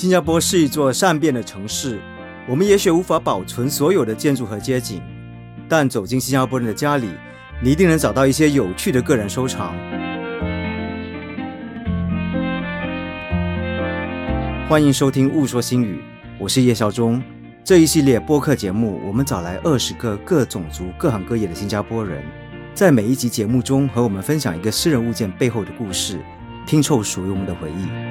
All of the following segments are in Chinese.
新加坡是一座善变的城市，我们也许无法保存所有的建筑和街景，但走进新加坡人的家里，你一定能找到一些有趣的个人收藏。欢迎收听《雾说新语》，我是叶孝忠。这一系列播客节目，我们找来二十个各种族、各行各业的新加坡人，在每一集节目中和我们分享一个私人物件背后的故事，拼凑属于我们的回忆。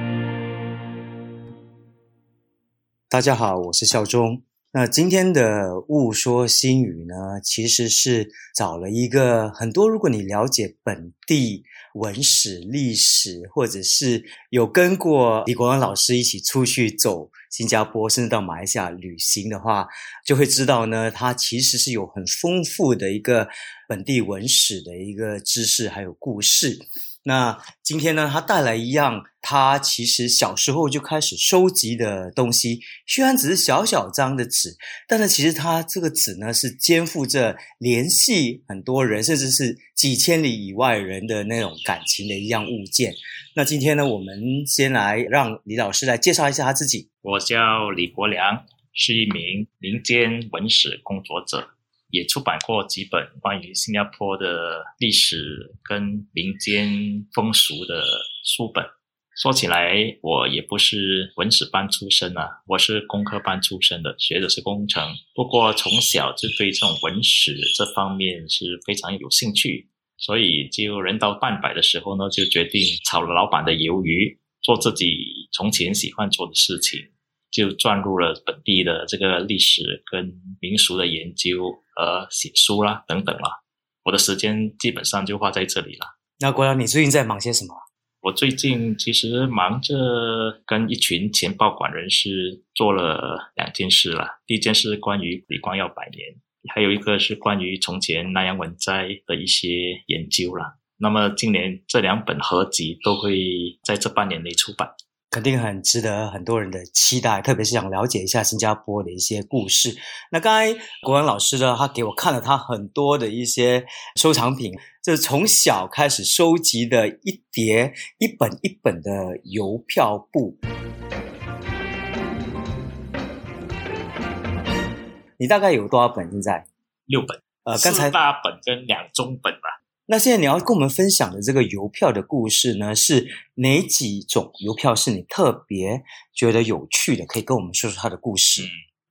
大家好，我是孝忠。那今天的雾说新语呢，其实是找了一个很多，如果你了解本地文史、历史，或者是有跟过李国安老师一起出去走新加坡，甚至到马来西亚旅行的话，就会知道呢，他其实是有很丰富的一个本地文史的一个知识，还有故事。那今天呢，他带来一样他其实小时候就开始收集的东西，虽然只是小小张的纸，但是其实他这个纸呢是肩负着联系很多人，甚至是几千里以外人的那种感情的一样物件。那今天呢，我们先来让李老师来介绍一下他自己。我叫李国良，是一名民间文史工作者。也出版过几本关于新加坡的历史跟民间风俗的书本。说起来，我也不是文史班出身啊，我是工科班出身的，学的是工程。不过从小就对这种文史这方面是非常有兴趣，所以就人到半百的时候呢，就决定炒了老板的鱿鱼，做自己从前喜欢做的事情。就转入了本地的这个历史跟民俗的研究，呃，写书啦等等啦。我的时间基本上就花在这里了。那郭阳，你最近在忙些什么？我最近其实忙着跟一群前报馆人士做了两件事了。第一件事关于李光耀百年，还有一个是关于从前南洋文摘的一些研究了。那么今年这两本合集都会在这半年内出版。肯定很值得很多人的期待，特别是想了解一下新加坡的一些故事。那刚才国文老师呢，他给我看了他很多的一些收藏品，这是从小开始收集的一叠一本一本的邮票簿。你大概有多少本？现在六本，呃，刚才大本跟两中本吧。那现在你要跟我们分享的这个邮票的故事呢，是哪几种邮票是你特别觉得有趣的？可以跟我们说说它的故事。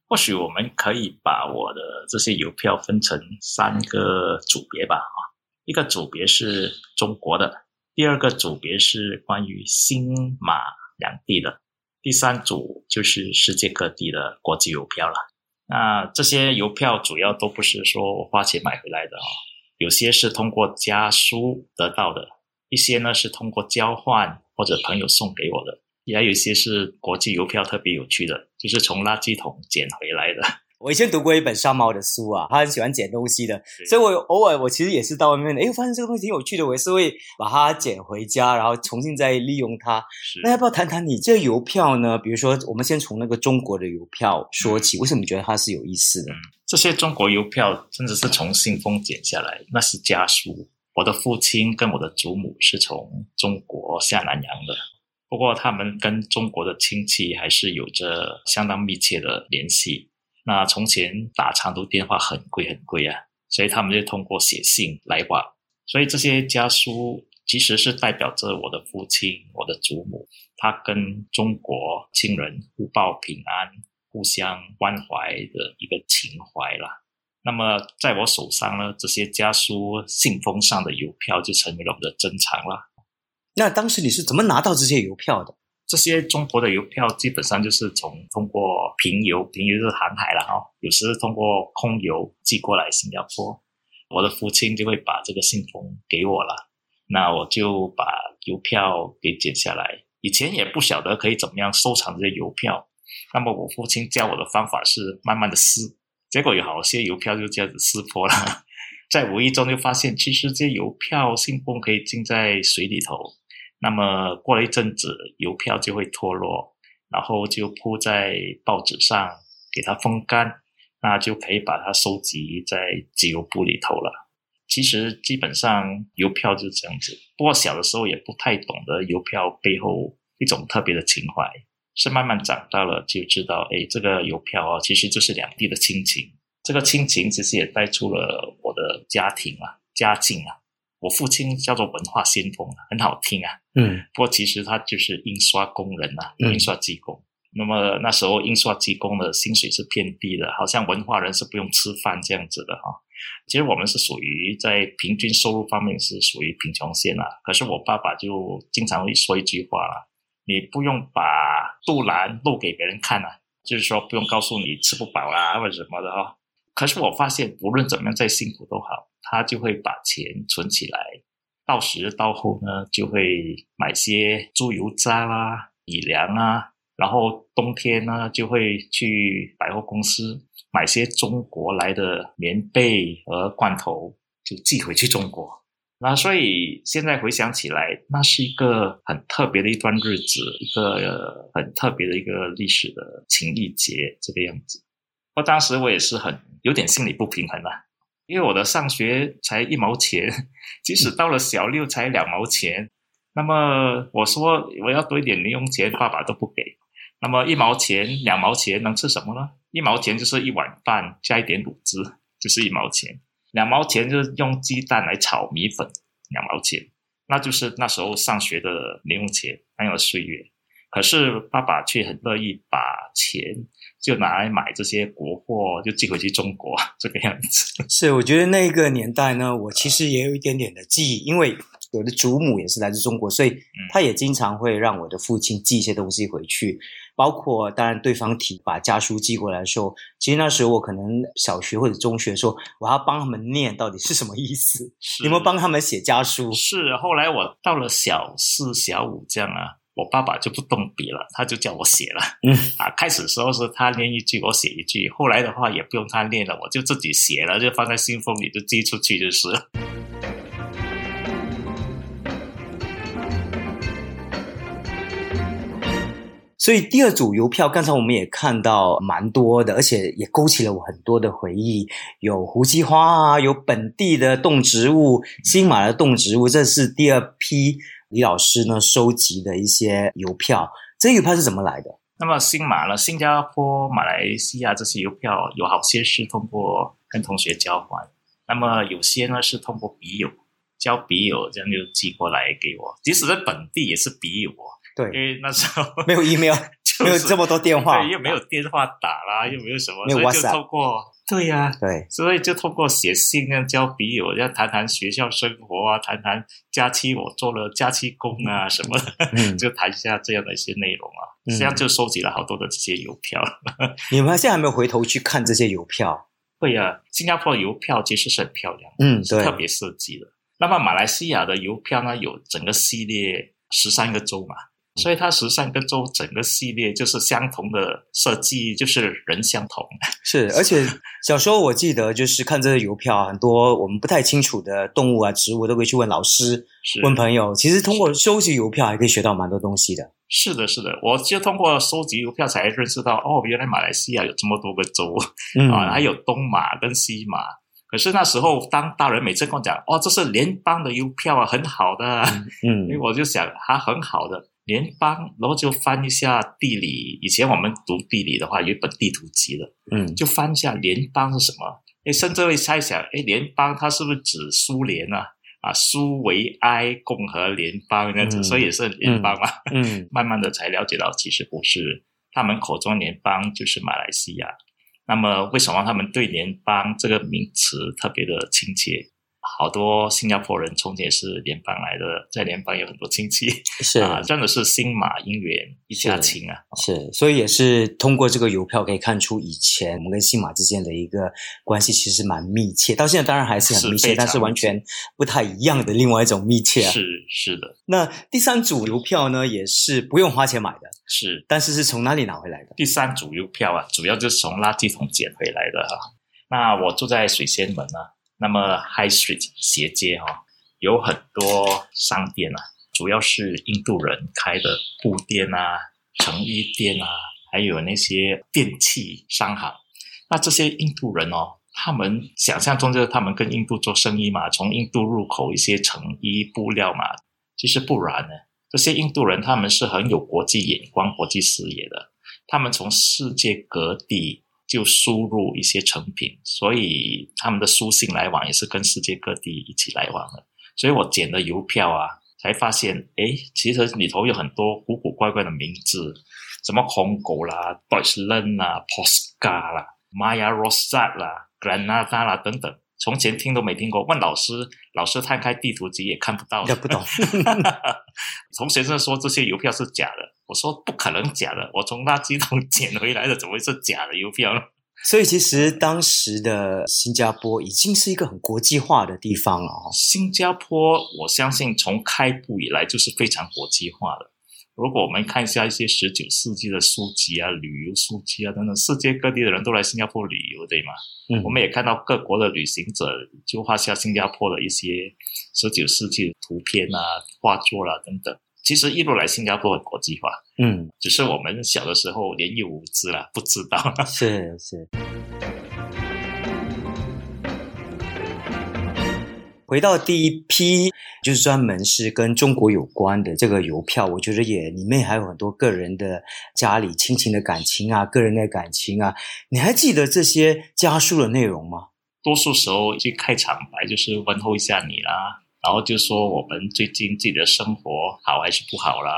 或许我们可以把我的这些邮票分成三个组别吧。啊，一个组别是中国的，第二个组别是关于新马两地的，第三组就是世界各地的国际邮票了。那这些邮票主要都不是说我花钱买回来的啊。有些是通过家书得到的，一些呢是通过交换或者朋友送给我的，也有一些是国际邮票，特别有趣的，就是从垃圾桶捡回来的。我以前读过一本沙猫的书啊，他很喜欢捡东西的，所以我偶尔我其实也是到外面，哎，发现这个东西挺有趣的，我也是会把它捡回家，然后重新再利用它。那要不要谈谈你这个邮票呢？比如说，我们先从那个中国的邮票说起，为什么你觉得它是有意思的？这些中国邮票真的是从信封剪下来，那是家书。我的父亲跟我的祖母是从中国下南洋的，不过他们跟中国的亲戚还是有着相当密切的联系。那从前打长途电话很贵很贵啊，所以他们就通过写信来往。所以这些家书其实是代表着我的父亲、我的祖母，他跟中国亲人互报平安、互相关怀的一个情怀啦。那么在我手上呢，这些家书信封上的邮票就成为了我的珍藏了。那当时你是怎么拿到这些邮票的？这些中国的邮票基本上就是从通过平邮，平邮是航海了哦，有时通过空邮寄过来新加坡，我的父亲就会把这个信封给我了，那我就把邮票给剪下来。以前也不晓得可以怎么样收藏这些邮票，那么我父亲教我的方法是慢慢的撕，结果有好些邮票就这样子撕破了，在无意中就发现，其实这邮票信封可以浸在水里头。那么过了一阵子，邮票就会脱落，然后就铺在报纸上，给它风干，那就可以把它收集在集邮簿里头了。其实基本上邮票就是这样子，不过小的时候也不太懂得邮票背后一种特别的情怀，是慢慢长大了就知道，哎，这个邮票啊，其实就是两地的亲情。这个亲情其实也带出了我的家庭啊，家境啊。我父亲叫做文化先锋啊，很好听啊。嗯不过其实他就是印刷工人呐、嗯印刷技工。那么那时候印刷技工的薪水是偏低的，好像文化人是不用吃饭这样子的哈。其实我们是属于在平均收入方面是属于贫穷线啊。可是我爸爸就经常会说一句话啦：你不用把肚腩露给别人看啊，就是说不用告诉你吃不饱啦或者什么的哈。可是我发现，无论怎么样再辛苦都好，他就会把钱存起来，到时到后呢，就会买些猪油渣啦、米粮啊，然后冬天呢就会去百货公司买些中国来的棉被和罐头，就寄回去中国。那所以现在回想起来，那是一个很特别的一段日子，一个、很特别的一个历史的情谊节这个样子。我当时我也是很有点心理不平衡啊，因为我的上学才一毛钱，即使到了小六才两毛钱，那么我说我要多一点零用钱，爸爸都不给。那么一毛钱、两毛钱能吃什么呢？一毛钱就是一碗饭加一点卤汁，就是一毛钱；两毛钱就是用鸡蛋来炒米粉，两毛钱，那就是那时候上学的零用钱，还有岁月。可是爸爸却很乐意把钱就拿来买这些国货，就寄回去中国这个样子。是，我觉得那个年代呢，我其实也有一点点的记忆，因为我的祖母也是来自中国，所以她也经常会让我的父亲寄一些东西回去，包括当然对方提把家书寄过来的时候，其实那时候我可能小学或者中学的时候，我要帮他们念到底是什么意思，是有没有帮他们写家书？是，后来我到了小四、小五这样啊，我爸爸就不动笔了，他就叫我写了。嗯啊，开始的时候是他念一句，我写一句，后来的话也不用他念了，我就自己写了，就放在信封里就寄出去就是了。所以第二组邮票，刚才我们也看到蛮多的，而且也勾起了我很多的回忆，有胡姬花啊，有本地的动植物，新马的动植物，这是第二批李老师呢收集的一些邮票。这邮票是怎么来的？那么新马呢，新加坡、马来西亚这些邮票有好些是通过跟同学交换，那么有些呢是通过笔友交笔友，这样就寄过来给我，即使在本地也是笔友哦，因对，为那时候 没有 email，就是没有这么多电话，对，又没有电话打啦，又没有什么，没有所以就透过对呀、对，所以就通过写信啊，交笔友，要谈谈学校生活啊，谈谈假期我做了假期工啊 什么的，嗯，就谈一下这样的一些内容啊。嗯这样就收集了好多的这些邮票。你们现在还没有回头去看这些邮票？对呀、新加坡的邮票其实是很漂亮，嗯，对是特，别设计的。那么马来西亚的邮票呢，有整个系列十三个州嘛，所以它十三个州整个系列就是相同的设计，就是人相同。是，而且小时候我记得就是看这些邮票，很多我们不太清楚的动物啊、植物都可以去问老师、问朋友。其实通过收集邮票还可以学到蛮多东西的。是的，是的，我就通过收集邮票才认识到，哦，原来马来西亚有这么多个州。嗯，啊，还有东马跟西马。可是那时候，当大人每次跟我讲，哦，这是联邦的邮票啊，很好的啊，嗯 因为我就想，它很好的联邦，然后就翻一下地理。以前我们读地理的话，有一本地图集的，嗯就翻一下联邦是什么。诶，甚至会猜想，诶，联邦它是不是指苏联啊？啊，苏维埃共和联邦这样子，嗯所以也是联邦嘛。嗯 慢慢的才了解到，其实不是，他们口中联邦就是马来西亚。那么，为什么他们对联邦这个名词特别的亲切？好多新加坡人从前也是联邦来的，在联邦有很多亲戚是啊，真的是新马姻缘一家亲啊。是，所以也是通过这个邮票可以看出以前我们跟新马之间的一个关系其实蛮密切，到现在当然还是很密切，是但是完全不太一样的另外一种密切啊。是是的，那第三组邮票呢，也是不用花钱买的，是但是是从哪里拿回来的？第三组邮票啊，主要就是从垃圾桶捡回来的哈、那我住在水仙门啊，那么 High Street 斜街哈、有很多商店啊，主要是印度人开的布店啊、成衣店啊，还有那些电器商行。那这些印度人哦，他们想象中就是他们跟印度做生意嘛，从印度入口一些成衣布料嘛，其实不然呢。这些印度人他们是很有国际眼光、国际视野的，他们从世界各地就输入一些成品，所以他们的书信来往也是跟世界各地一起来往的。所以我捡了邮票啊，才发现，哎，其实里头有很多古古怪怪的名字，什么红狗啦、Deutschland 啦、Posca 啦、Maya Rosat 啦、Granada 啦等等。从前听都没听过，问老师，老师摊开地图集也看不到，也不懂。从学生说这些邮票是假的，我说不可能假的，我从垃圾桶捡回来的，怎么会是假的邮票呢？所以其实当时的新加坡已经是一个很国际化的地方了哦。新加坡，我相信从开埠以来就是非常国际化的。如果我们看一下一些十九世纪的书籍啊、旅游书籍啊等等，世界各地的人都来新加坡旅游，对吗？嗯，我们也看到各国的旅行者就画下新加坡的一些十九世纪的图片啊、画作啦等等。其实一路来新加坡很国际化，嗯，只是我们小的时候年幼无知啦，不知道。是是。回到第一批，就是专门是跟中国有关的这个邮票，我觉得也里面还有很多个人的家里亲情的感情啊，个人的感情啊。你还记得这些家书的内容吗？多数时候一开场白就是问候一下你啦，然后就说我们最近自己的生活好还是不好啦，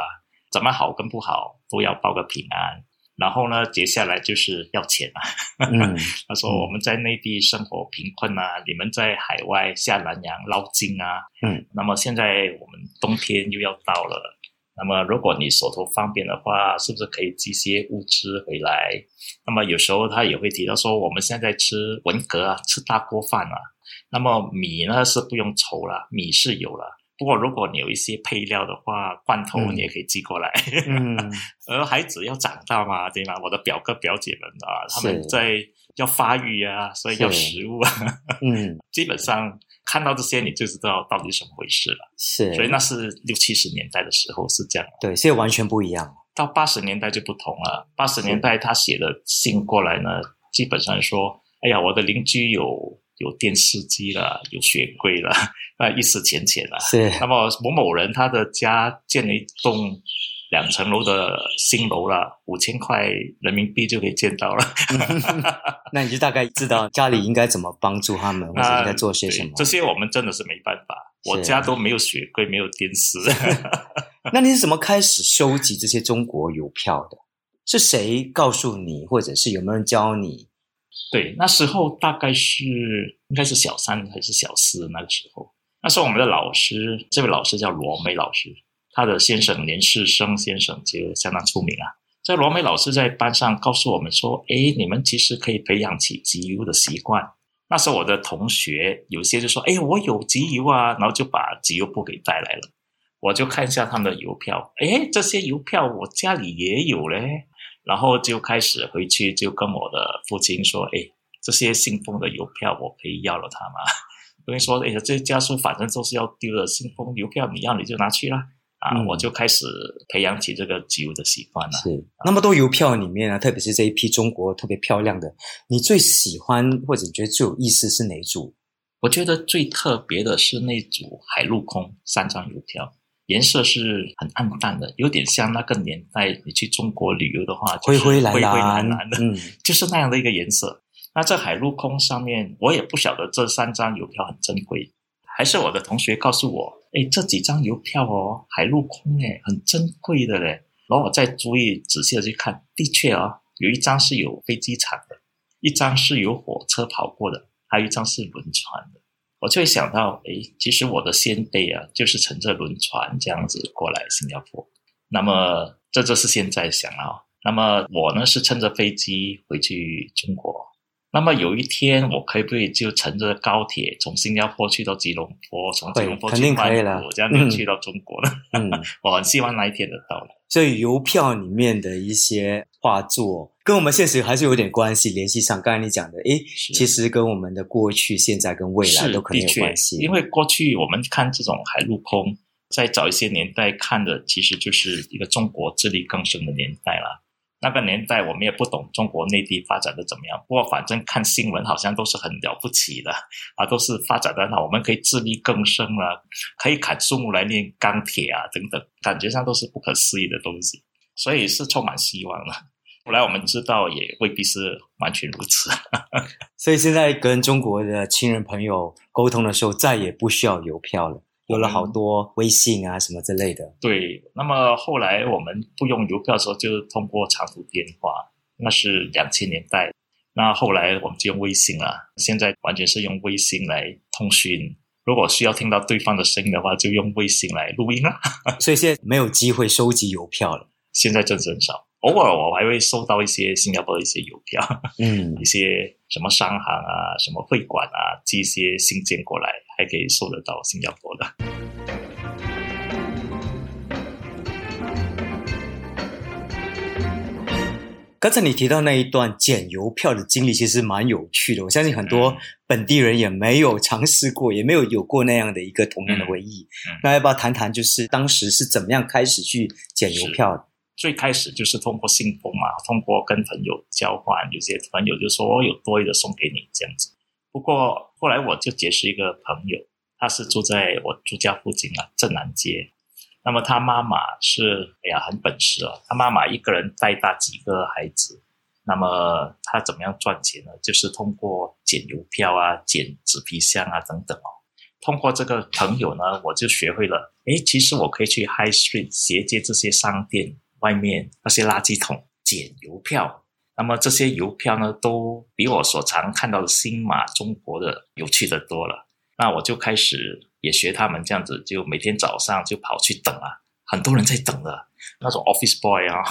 怎么好跟不好都要报个平安。然后呢，接下来就是要钱了。他说我们在内地生活贫困啊，你们在海外下南洋捞金啊。嗯，那么现在我们冬天又要到了，那么如果你手头方便的话，是不是可以寄些物资回来？那么有时候他也会提到说，我们现在吃文革啊，吃大锅饭啊，那么米呢是不用愁了，米是有了。不过，如果你有一些配料的话，罐头你也可以寄过来。嗯，而孩子要长大嘛，对吗？我的表哥表姐们啊，他们在要发育啊，所以要食物啊。嗯，基本上看到这些，你就知道到底什么回事了。是，所以那是六七十年代的时候是这样。对，现在完全不一样。到八十年代就不同了。八十年代他写的信过来呢，基本上说：“哎呀，我的邻居有。”有电视机了，有雪柜了，那一时浅浅了。是。那么某某人他的家建了一栋两层楼的新楼了，五千块人民币就可以建到了。那你就大概知道家里应该怎么帮助他们，或者应该做些什么。这些我们真的是没办法，我家都没有雪柜，没有电视。那你是怎么开始收集这些中国邮票的？是谁告诉你，或者是有没有人教你？对，那时候大概是应该是小三还是小四那个时候，那时候我们的老师，这位老师叫罗梅老师，他的先生连世生先生就相当出名啊。在罗梅老师在班上告诉我们说：“哎，你们其实可以培养起集邮的习惯。”那时候我的同学有些就说：“哎，我有集邮啊！”然后就把集邮簿给带来了，我就看一下他们的邮票，哎，这些邮票我家里也有嘞。然后就开始回去，就跟我的父亲说：“哎，这些信封的邮票我可以要了它吗？” 我跟你说：“哎呀，这些家书反正都是要丢的，信封邮票你要你就拿去啦。”啊，我就开始培养起这个集邮的习惯了。是那么多邮票里面啊，特别是这一批中国特别漂亮的，你最喜欢或者觉得最有意思是哪一组？我觉得最特别的是那组海陆空三张邮票。颜色是很暗淡的，有点像那个年代你去中国旅游的话，灰灰蓝蓝的，嗯，就是那样的一个颜色。那在海陆空上面，我也不晓得这三张邮票很珍贵，还是我的同学告诉我，哎，这几张邮票哦，海陆空哎，很珍贵的嘞。然后我再注意仔细的去看，的确啊，有一张是有飞机场的，一张是有火车跑过的，还有一张是轮船的。我就会想到，哎，其实我的先辈啊，就是乘着轮船这样子过来新加坡。那么这就是现在想啊。那么我呢是乘着飞机回去中国。那么有一天，我可以不可以就乘着高铁从新加坡去到吉隆坡，从吉隆坡去曼谷，这样就去到中国了？嗯，我很希望那一天的到来。所以邮票里面的一些画作，跟我们现实还是有点关系。联系上刚才你讲的，诶，其实跟我们的过去、现在跟未来都可能有关系。因为过去我们看这种海陆空，在早一些年代看的，其实就是一个中国自力更生的年代了。那个年代我们也不懂中国内地发展的怎么样，不过反正看新闻好像都是很了不起的啊，都是发展的很好，我们可以自力更生了，可以砍树木来炼钢铁啊等等，感觉上都是不可思议的东西，所以是充满希望了。后来我们知道也未必是完全如此，所以现在跟中国的亲人朋友沟通的时候，再也不需要邮票了。有了好多微信啊什么之类的。对，那么后来我们不用邮票的时候，就是通过长途电话，那是两千年代。那后来我们就用微信了，现在完全是用微信来通讯。如果需要听到对方的声音的话，就用微信来录音了。所以现在没有机会收集邮票了。现在真是很少，偶尔我还会收到一些新加坡的一些邮票，嗯，一些什么商行啊、什么会馆啊寄一些信件过来。还可以收得到新加坡的。刚才你提到那一段捡邮票的经历，其实蛮有趣的。我相信很多本地人也没有尝试过，也没有有过那样的一个童年的回忆。那要不要谈谈，就是当时是怎么样开始去捡邮票的？最开始就是通过信封嘛，通过跟朋友交换，有些朋友就说我有多余的送给你这样子。不过后来我就结识一个朋友，他是住在我住家附近啊，正南街。那么他妈妈是哎呀很本事啊，他妈妈一个人带大几个孩子。那么他怎么样赚钱呢？就是通过捡邮票啊、捡纸皮箱啊等等哦。通过这个朋友呢，我就学会了，哎，其实我可以去 High Street 斜街这些商店外面那些垃圾桶捡邮票。那么这些邮票呢，都比我所常看到的新马中国的有趣的多了。那我就开始也学他们这样子，就每天早上就跑去等啊，很多人在等的，那种 office boy 啊，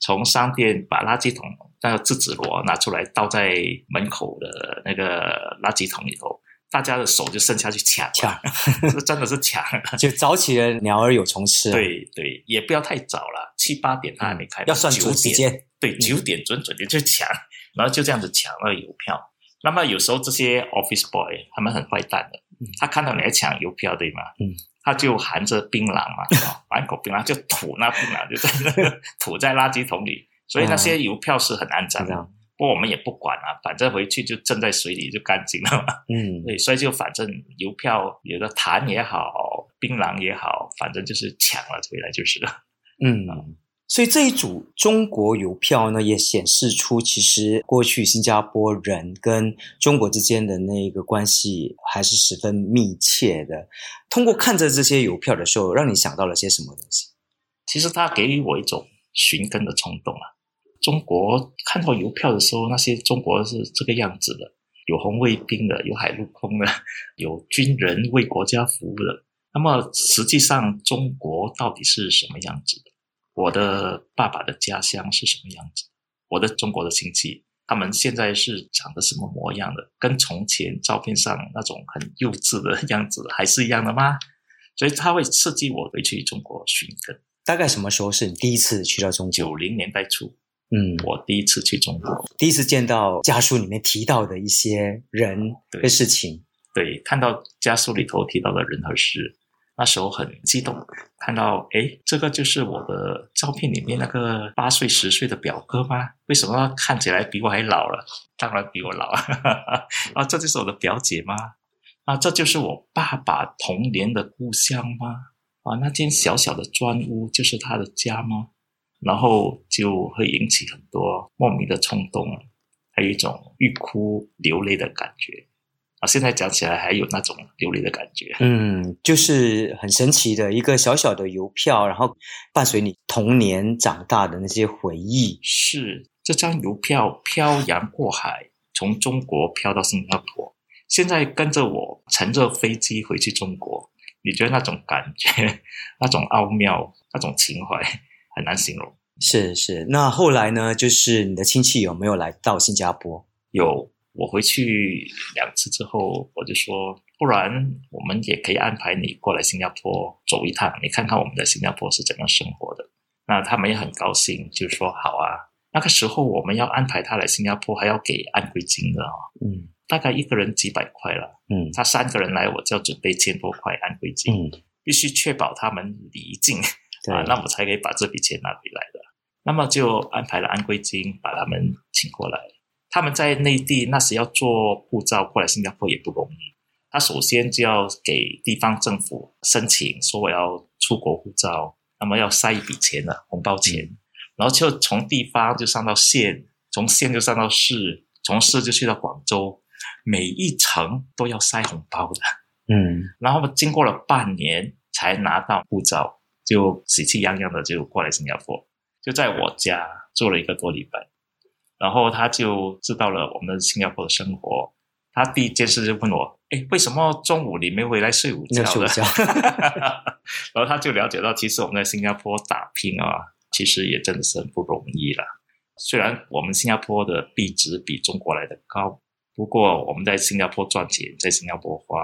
从商店把垃圾桶那个制纸箩拿出来倒在门口的那个垃圾桶里头。大家的手就伸下去抢，抢，这真的是抢，就早起的鸟儿有虫吃。对对，也不要太早了，七八点他还没开，要算九点，对，九点准准的就抢，然后就这样子抢那个邮票。那么有时候这些 office boy 他们很坏蛋的，他看到你在抢邮票，对吗？嗯，他就含着槟榔嘛，满口槟榔就吐那槟榔，就在那吐在垃圾桶里，所以那些邮票是很肮脏的。不过我们也不管啊，反正回去就浸在水里就干净了嘛。嗯，对，所以就反正邮票有的痰也好，槟榔也好，反正就是抢了回来就是了。嗯，所以这一组中国邮票呢，也显示出其实过去新加坡人跟中国之间的那个关系还是十分密切的。通过看着这些邮票的时候，让你想到了些什么东西？其实它给予我一种寻根的冲动啊。中国看到邮票的时候，那些中国是这个样子的：有红卫兵的，有海陆空的，有军人为国家服务的。那么实际上，中国到底是什么样子的？我的爸爸的家乡是什么样子？我的中国的亲戚，他们现在是长得什么模样的？跟从前照片上那种很幼稚的样子还是一样的吗？所以他会刺激我回去中国寻根。大概什么时候是你第一次去到中国？九零年代初。嗯，我第一次去中国，第一次见到家书里面提到的一些人的事情，对，看到家书里头提到的人和事，那时候很激动。看到，哎，这个就是我的照片里面那个八岁、十岁的表哥吗？为什么看起来比我还老了？当然比我老啊！啊，这就是我的表姐吗？啊，这就是我爸爸童年的故乡吗？啊，那间小小的砖屋就是他的家吗？然后就会引起很多莫名的冲动，还有一种欲哭流泪的感觉啊！现在讲起来还有那种流泪的感觉。嗯，就是很神奇的一个小小的邮票，然后伴随你童年长大的那些回忆。是这张邮票漂洋过海，从中国飘到新加坡，现在跟着我乘着飞机回去中国，你觉得那种感觉、那种奥妙、那种情怀？很难形容，是是。那后来呢？就是你的亲戚有没有来到新加坡？有，我回去两次之后，我就说，不然我们也可以安排你过来新加坡走一趟，你看看我们在新加坡是怎样生活的。那他们也很高兴，就说好啊。那个时候我们要安排他来新加坡，还要给安归金的啊，嗯，大概一个人几百块了，嗯，他三个人来，我就要准备千多块安归金，嗯，必须确保他们离境。啊，那我才可以把这笔钱拿回来的。那么就安排了安归金把他们请过来。他们在内地那时要做护照过来新加坡也不容易，他首先就要给地方政府申请，说我要出国护照，那么要塞一笔钱的红包钱，然后就从地方就上到县，从县就上到市，从市就去到广州，每一层都要塞红包的。嗯。然后经过了半年才拿到护照，就喜气洋洋的就过来新加坡，就在我家住了一个多礼拜，然后他就知道了我们新加坡的生活。他第一件事就问我：“哎，为什么中午你没回来睡午觉的？”没有睡午 然后他就了解到，其实我们在新加坡打拼啊，其实也真的是很不容易了。虽然我们新加坡的币值比中国来的高，不过我们在新加坡赚钱，在新加坡花，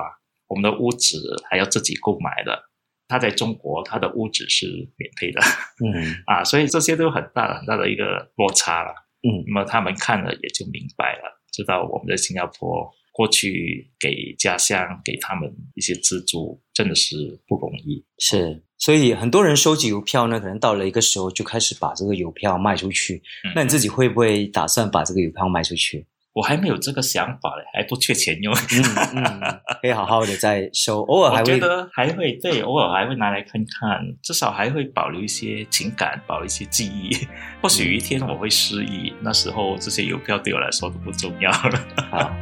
我们的屋子还要自己购买的。他在中国，他的屋子是免费的嗯 啊，所以这些都有很大很大的一个落差了。嗯那么他们看了也就明白了，知道我们在新加坡过去给家乡给他们一些资助，真的是不容易。是，所以很多人收集邮票呢，可能到了一个时候就开始把这个邮票卖出去。嗯那你自己会不会打算把这个邮票卖出去？我还没有这个想法嘞，还不缺钱用。嗯嗯，可以好好的再收，偶尔还我觉得还会对，偶尔还会拿来看看，至少还会保留一些情感，保留一些记忆。或许有一天我会失忆，那时候这些邮票对我来说都不重要了。好，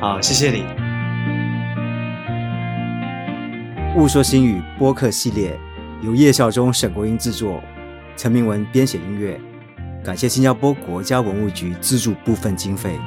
好，谢谢你。雾说新语播客系列由叶孝忠、沈国英制作，陈明文编写音乐，感谢新加坡国家文物局资助部分经费。